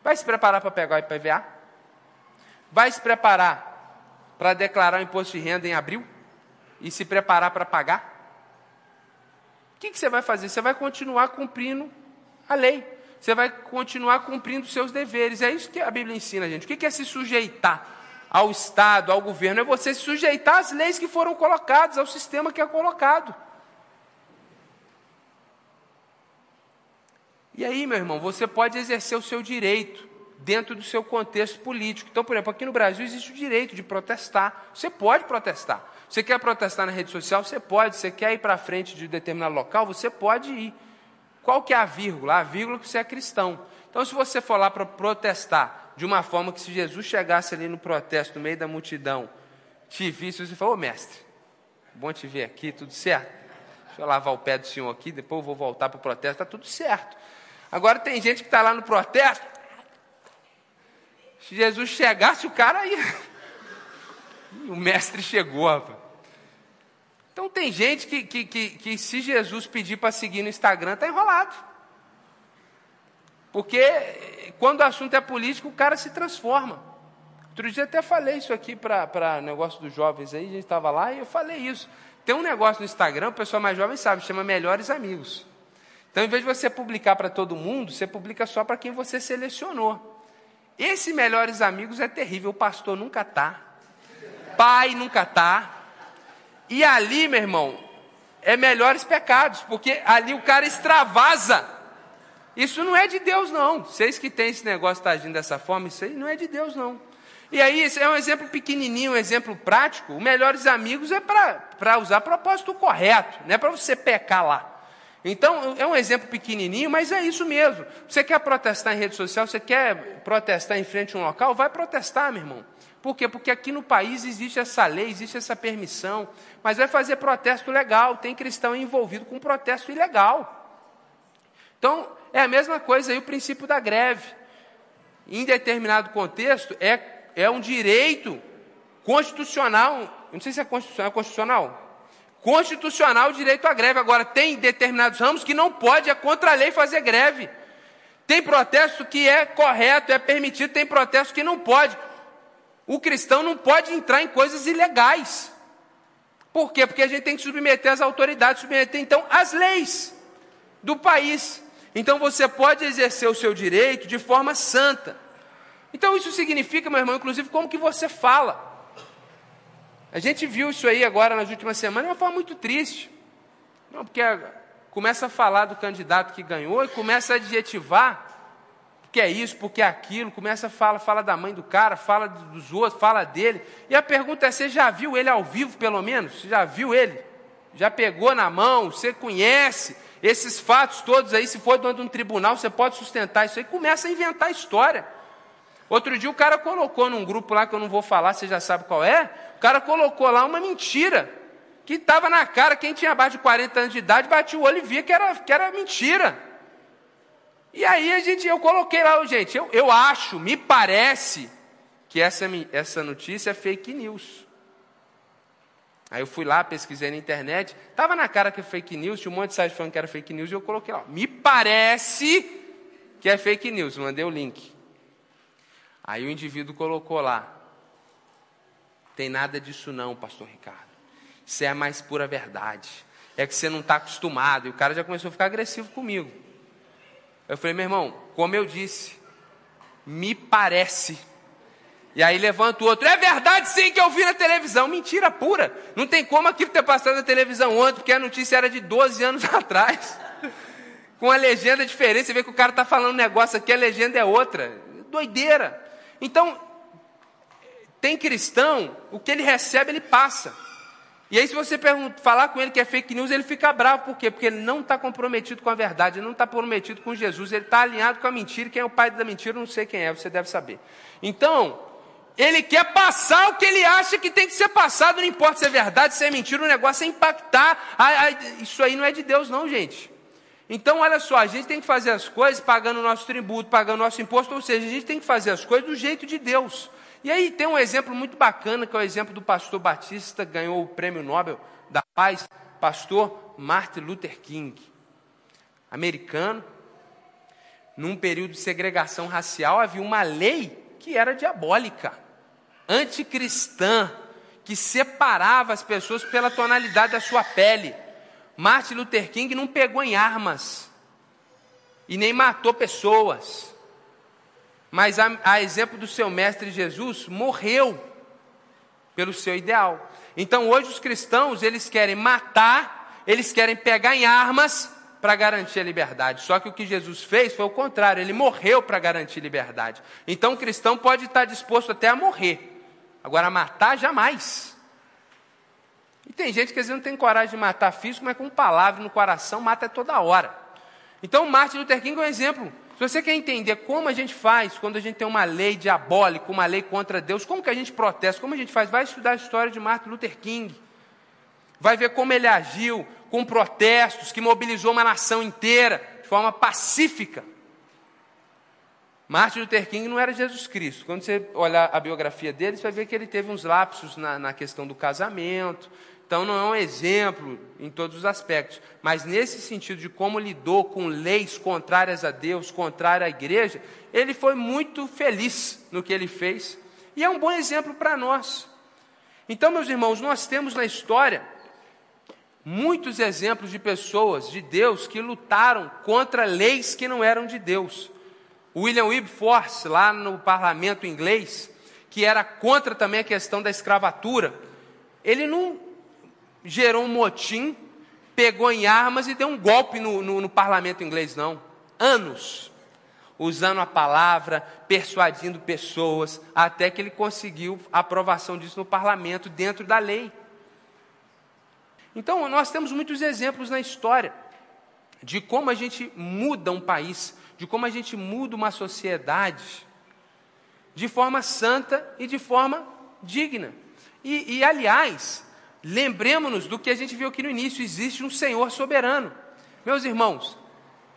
Speaker 1: Vai se preparar para pegar o IPVA? Vai se preparar para declarar o imposto de renda em abril? E se preparar para pagar? O que, que você vai fazer? Você vai continuar cumprindo a lei você vai continuar cumprindo seus deveres. É isso que a Bíblia ensina, gente. O que é se sujeitar ao Estado, ao governo? É você se sujeitar às leis que foram colocadas, ao sistema que é colocado. E aí, meu irmão, você pode exercer o seu direito dentro do seu contexto político. Então, por exemplo, aqui no Brasil existe o direito de protestar. Você pode protestar. Você quer protestar na rede social? Você pode. Você quer ir para frente de determinado local? Você pode ir. Qual que é a vírgula? A vírgula que você é cristão. Então, se você for lá para protestar de uma forma que se Jesus chegasse ali no protesto, no meio da multidão, te visse, você falou, oh, mestre, bom te ver aqui, tudo certo? Deixa eu lavar o pé do senhor aqui, depois eu vou voltar para o protesto, está tudo certo. Agora tem gente que está lá no protesto, se Jesus chegasse, o cara aí. (laughs) o mestre chegou, rapaz. Então tem gente que, que, que, que se Jesus pedir para seguir no Instagram, está enrolado. Porque quando o assunto é político, o cara se transforma. Outro dia até falei isso aqui para negócio dos jovens aí, a gente estava lá e eu falei isso. Tem um negócio no Instagram, o pessoal mais jovem sabe, chama Melhores Amigos. Então, em vez de você publicar para todo mundo, você publica só para quem você selecionou. Esse Melhores Amigos é terrível, o pastor nunca está, pai nunca está, e ali, meu irmão, é melhores pecados, porque ali o cara extravasa. Isso não é de Deus, não. Vocês que têm esse negócio está agindo dessa forma, isso aí não é de Deus, não. E aí, é um exemplo pequenininho, um exemplo prático. O melhores amigos é para usar propósito correto, não é para você pecar lá. Então, é um exemplo pequenininho, mas é isso mesmo. Você quer protestar em rede social, você quer protestar em frente a um local, vai protestar, meu irmão. Por quê? Porque aqui no país existe essa lei, existe essa permissão, mas vai fazer protesto legal, tem cristão envolvido com protesto ilegal. Então, é a mesma coisa aí o princípio da greve. Em determinado contexto, é, é um direito constitucional, não sei se é constitucional, é constitucional? Constitucional o direito à greve. Agora, tem determinados ramos que não pode, é contra a lei fazer greve. Tem protesto que é correto, é permitido, tem protesto que não pode. O cristão não pode entrar em coisas ilegais. Por quê? Porque a gente tem que submeter as autoridades, submeter então as leis do país. Então você pode exercer o seu direito de forma santa. Então isso significa, meu irmão, inclusive como que você fala. A gente viu isso aí agora nas últimas semanas de uma forma muito triste. Não, porque começa a falar do candidato que ganhou e começa a adjetivar porque é isso, porque é aquilo, começa a falar, fala da mãe do cara, fala dos outros, fala dele. E a pergunta é: você já viu ele ao vivo, pelo menos? Você já viu ele? Já pegou na mão? Você conhece esses fatos todos aí? Se for dentro de um tribunal, você pode sustentar isso aí. Começa a inventar história. Outro dia o cara colocou num grupo lá que eu não vou falar, você já sabe qual é. O cara colocou lá uma mentira que estava na cara. Quem tinha abaixo de 40 anos de idade batia o olho e via que era, que era mentira. E aí a gente, eu coloquei lá, gente, eu, eu acho, me parece que essa, essa notícia é fake news. Aí eu fui lá, pesquisei na internet, estava na cara que é fake news, tinha um monte de site falando que era fake news, e eu coloquei lá, me parece que é fake news, mandei o link. Aí o indivíduo colocou lá, tem nada disso não, pastor Ricardo. Isso é a mais pura verdade. É que você não está acostumado. E o cara já começou a ficar agressivo comigo. Eu falei, meu irmão, como eu disse, me parece. E aí levanta o outro, é verdade sim que eu vi na televisão. Mentira pura. Não tem como aquilo ter passado na televisão ontem, porque a notícia era de 12 anos (laughs) atrás. Com a legenda diferente, você vê que o cara está falando um negócio aqui, a legenda é outra. Doideira. Então, tem cristão, o que ele recebe, ele passa. E aí, se você falar com ele que é fake news, ele fica bravo. Por quê? Porque ele não está comprometido com a verdade, ele não está comprometido com Jesus, ele está alinhado com a mentira. Quem é o pai da mentira, não sei quem é, você deve saber. Então, ele quer passar o que ele acha que tem que ser passado, não importa se é verdade, se é mentira, o negócio é impactar. Isso aí não é de Deus, não, gente. Então, olha só, a gente tem que fazer as coisas pagando o nosso tributo, pagando o nosso imposto, ou seja, a gente tem que fazer as coisas do jeito de Deus. E aí tem um exemplo muito bacana, que é o exemplo do pastor Batista, ganhou o prêmio Nobel da Paz, pastor Martin Luther King, americano. Num período de segregação racial, havia uma lei que era diabólica, anticristã, que separava as pessoas pela tonalidade da sua pele. Martin Luther King não pegou em armas e nem matou pessoas mas a, a exemplo do seu mestre Jesus, morreu pelo seu ideal. Então hoje os cristãos, eles querem matar, eles querem pegar em armas para garantir a liberdade. Só que o que Jesus fez foi o contrário, ele morreu para garantir liberdade. Então o cristão pode estar disposto até a morrer, agora matar jamais. E tem gente que às vezes não tem coragem de matar físico, mas com palavra no coração mata toda hora. Então Martin Luther King é um exemplo. Se você quer entender como a gente faz quando a gente tem uma lei diabólica, uma lei contra Deus, como que a gente protesta, como a gente faz, vai estudar a história de Martin Luther King. Vai ver como ele agiu com protestos, que mobilizou uma nação inteira de forma pacífica. Martin Luther King não era Jesus Cristo. Quando você olhar a biografia dele, você vai ver que ele teve uns lapsos na, na questão do casamento, então não é um exemplo em todos os aspectos, mas nesse sentido de como lidou com leis contrárias a Deus, contrárias à igreja, ele foi muito feliz no que ele fez e é um bom exemplo para nós. Então, meus irmãos, nós temos na história muitos exemplos de pessoas de Deus que lutaram contra leis que não eram de Deus. William Wilberforce, lá no parlamento inglês, que era contra também a questão da escravatura, ele não gerou um motim, pegou em armas e deu um golpe no, no, no parlamento inglês, não. Anos usando a palavra, persuadindo pessoas, até que ele conseguiu a aprovação disso no parlamento, dentro da lei. Então, nós temos muitos exemplos na história de como a gente muda um país, de como a gente muda uma sociedade de forma santa e de forma digna. E, e aliás, Lembremos-nos do que a gente viu aqui no início: existe um Senhor soberano. Meus irmãos,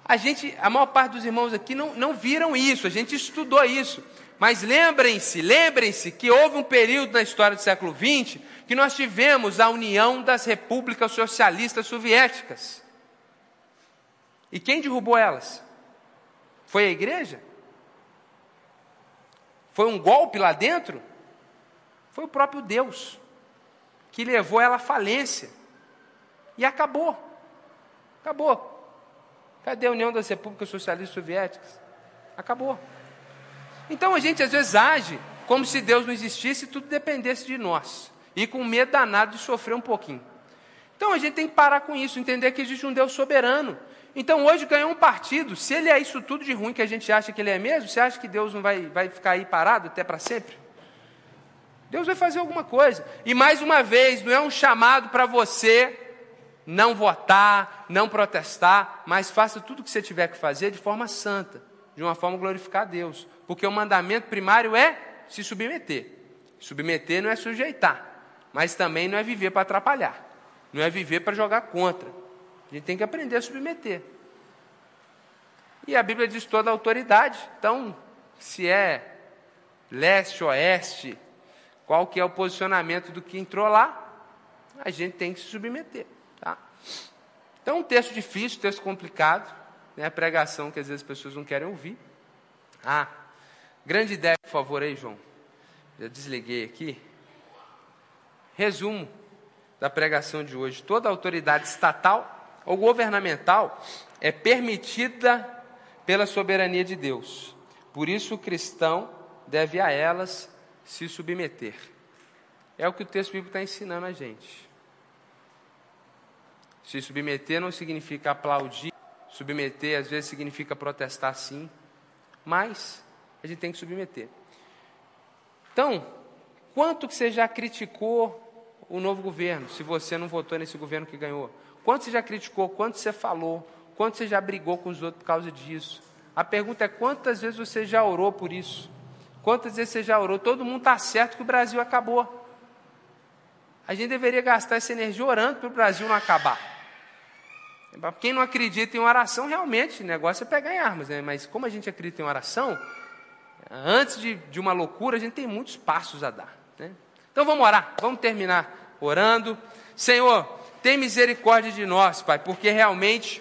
Speaker 1: a gente, a maior parte dos irmãos aqui não, não viram isso, a gente estudou isso. Mas lembrem-se, lembrem-se que houve um período na história do século XX que nós tivemos a união das repúblicas socialistas soviéticas. E quem derrubou elas? Foi a igreja? Foi um golpe lá dentro? Foi o próprio Deus que levou ela à falência. E acabou. Acabou. Cadê a União das Repúblicas Socialistas Soviéticas? Acabou. Então a gente às vezes age como se Deus não existisse e tudo dependesse de nós. E com medo danado de sofrer um pouquinho. Então a gente tem que parar com isso, entender que existe um Deus soberano. Então hoje ganhou um partido, se ele é isso tudo de ruim que a gente acha que ele é mesmo, você acha que Deus não vai, vai ficar aí parado até para sempre? Deus vai fazer alguma coisa. E mais uma vez, não é um chamado para você não votar, não protestar, mas faça tudo o que você tiver que fazer de forma santa, de uma forma glorificar a Deus. Porque o mandamento primário é se submeter. Submeter não é sujeitar, mas também não é viver para atrapalhar, não é viver para jogar contra. A gente tem que aprender a submeter. E a Bíblia diz toda a autoridade. Então, se é leste, oeste, qual que é o posicionamento do que entrou lá, a gente tem que se submeter. Tá? Então, um texto difícil, um texto complicado, né? pregação que às vezes as pessoas não querem ouvir. Ah, grande ideia, por favor, aí, João. Já desliguei aqui. Resumo da pregação de hoje: toda autoridade estatal ou governamental é permitida pela soberania de Deus. Por isso, o cristão deve a elas se submeter. É o que o texto bíblico está ensinando a gente. Se submeter não significa aplaudir, submeter às vezes significa protestar sim, mas a gente tem que submeter. Então, quanto que você já criticou o novo governo, se você não votou nesse governo que ganhou? Quanto você já criticou? Quanto você falou? Quanto você já brigou com os outros por causa disso? A pergunta é: quantas vezes você já orou por isso? Quantas vezes você já orou? Todo mundo está certo que o Brasil acabou. A gente deveria gastar essa energia orando para o Brasil não acabar. Quem não acredita em oração, realmente, o negócio é pegar em armas, né? Mas como a gente acredita em oração, antes de, de uma loucura, a gente tem muitos passos a dar. Né? Então vamos orar, vamos terminar orando. Senhor, tem misericórdia de nós, Pai, porque realmente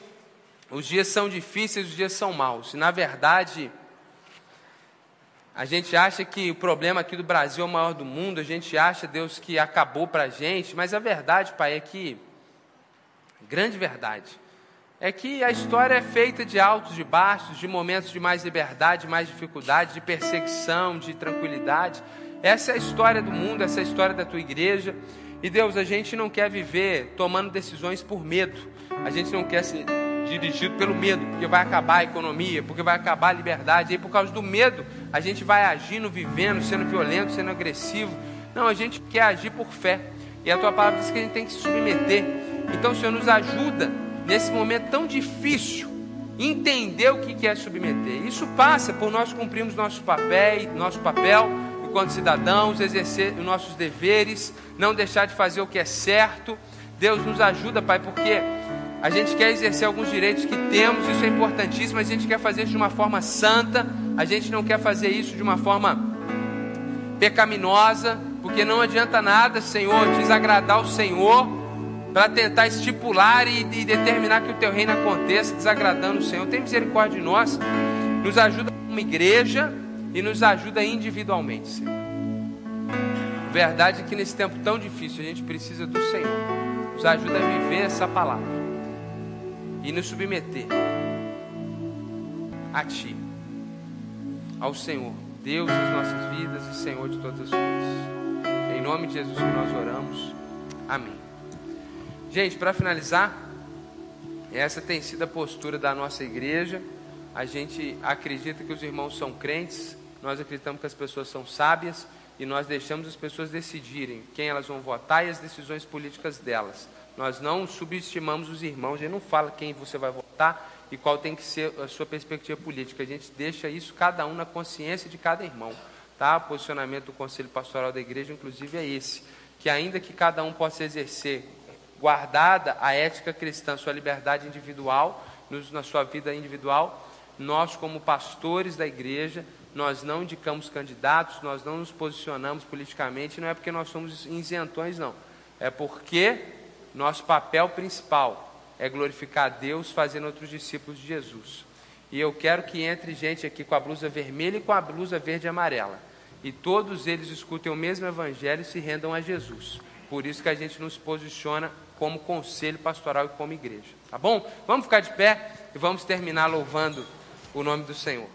Speaker 1: os dias são difíceis, os dias são maus. E na verdade, a gente acha que o problema aqui do Brasil é o maior do mundo, a gente acha, Deus, que acabou para a gente, mas a verdade, Pai, é que, grande verdade, é que a história é feita de altos e baixos, de momentos de mais liberdade, mais dificuldade, de perseguição, de tranquilidade. Essa é a história do mundo, essa é a história da tua igreja. E Deus, a gente não quer viver tomando decisões por medo, a gente não quer ser dirigido pelo medo, porque vai acabar a economia, porque vai acabar a liberdade. E aí, por causa do medo, a gente vai agindo, vivendo, sendo violento, sendo agressivo. Não, a gente quer agir por fé. E a tua palavra diz que a gente tem que se submeter. Então, Senhor nos ajuda nesse momento tão difícil entender o que é submeter. Isso passa por nós cumprirmos nosso papel, nosso papel enquanto cidadãos, exercer os nossos deveres, não deixar de fazer o que é certo. Deus nos ajuda, Pai, porque a gente quer exercer alguns direitos que temos, isso é importantíssimo, a gente quer fazer isso de uma forma santa, a gente não quer fazer isso de uma forma pecaminosa, porque não adianta nada, Senhor, desagradar o Senhor para tentar estipular e, e, determinar que o teu reino aconteça, desagradando o Senhor. Tem misericórdia de nós, nos ajuda como igreja e nos ajuda individualmente, Senhor. Verdade é que nesse tempo tão difícil a gente precisa do Senhor. Nos ajuda a viver essa palavra e nos submeter a Ti, ao Senhor, Deus das nossas vidas e Senhor de todas as coisas. Em nome de Jesus que nós oramos. Amém. Gente, para finalizar, essa tem sido a postura da nossa igreja. A gente acredita que os irmãos são crentes, nós acreditamos que as pessoas são sábias e nós deixamos as pessoas decidirem quem elas vão votar e as decisões políticas delas. Nós não subestimamos os irmãos, a gente não fala quem você vai votar e qual tem que ser a sua perspectiva política. A gente deixa isso cada um na consciência de cada irmão. Tá? O posicionamento do Conselho Pastoral da Igreja, inclusive, é esse: que ainda que cada um possa exercer, guardada a ética cristã, sua liberdade individual, na sua vida individual, nós, como pastores da igreja, nós não indicamos candidatos, nós não nos posicionamos politicamente, não é porque nós somos isentões, não. É porque nosso papel principal é glorificar a Deus fazendo outros discípulos de Jesus. E eu quero que entre gente aqui com a blusa vermelha e com a blusa verde e amarela. E todos eles escutem o mesmo evangelho e se rendam a Jesus. Por isso que a gente nos posiciona como conselho pastoral e como igreja. Tá bom? Vamos ficar de pé e vamos terminar louvando o nome do Senhor.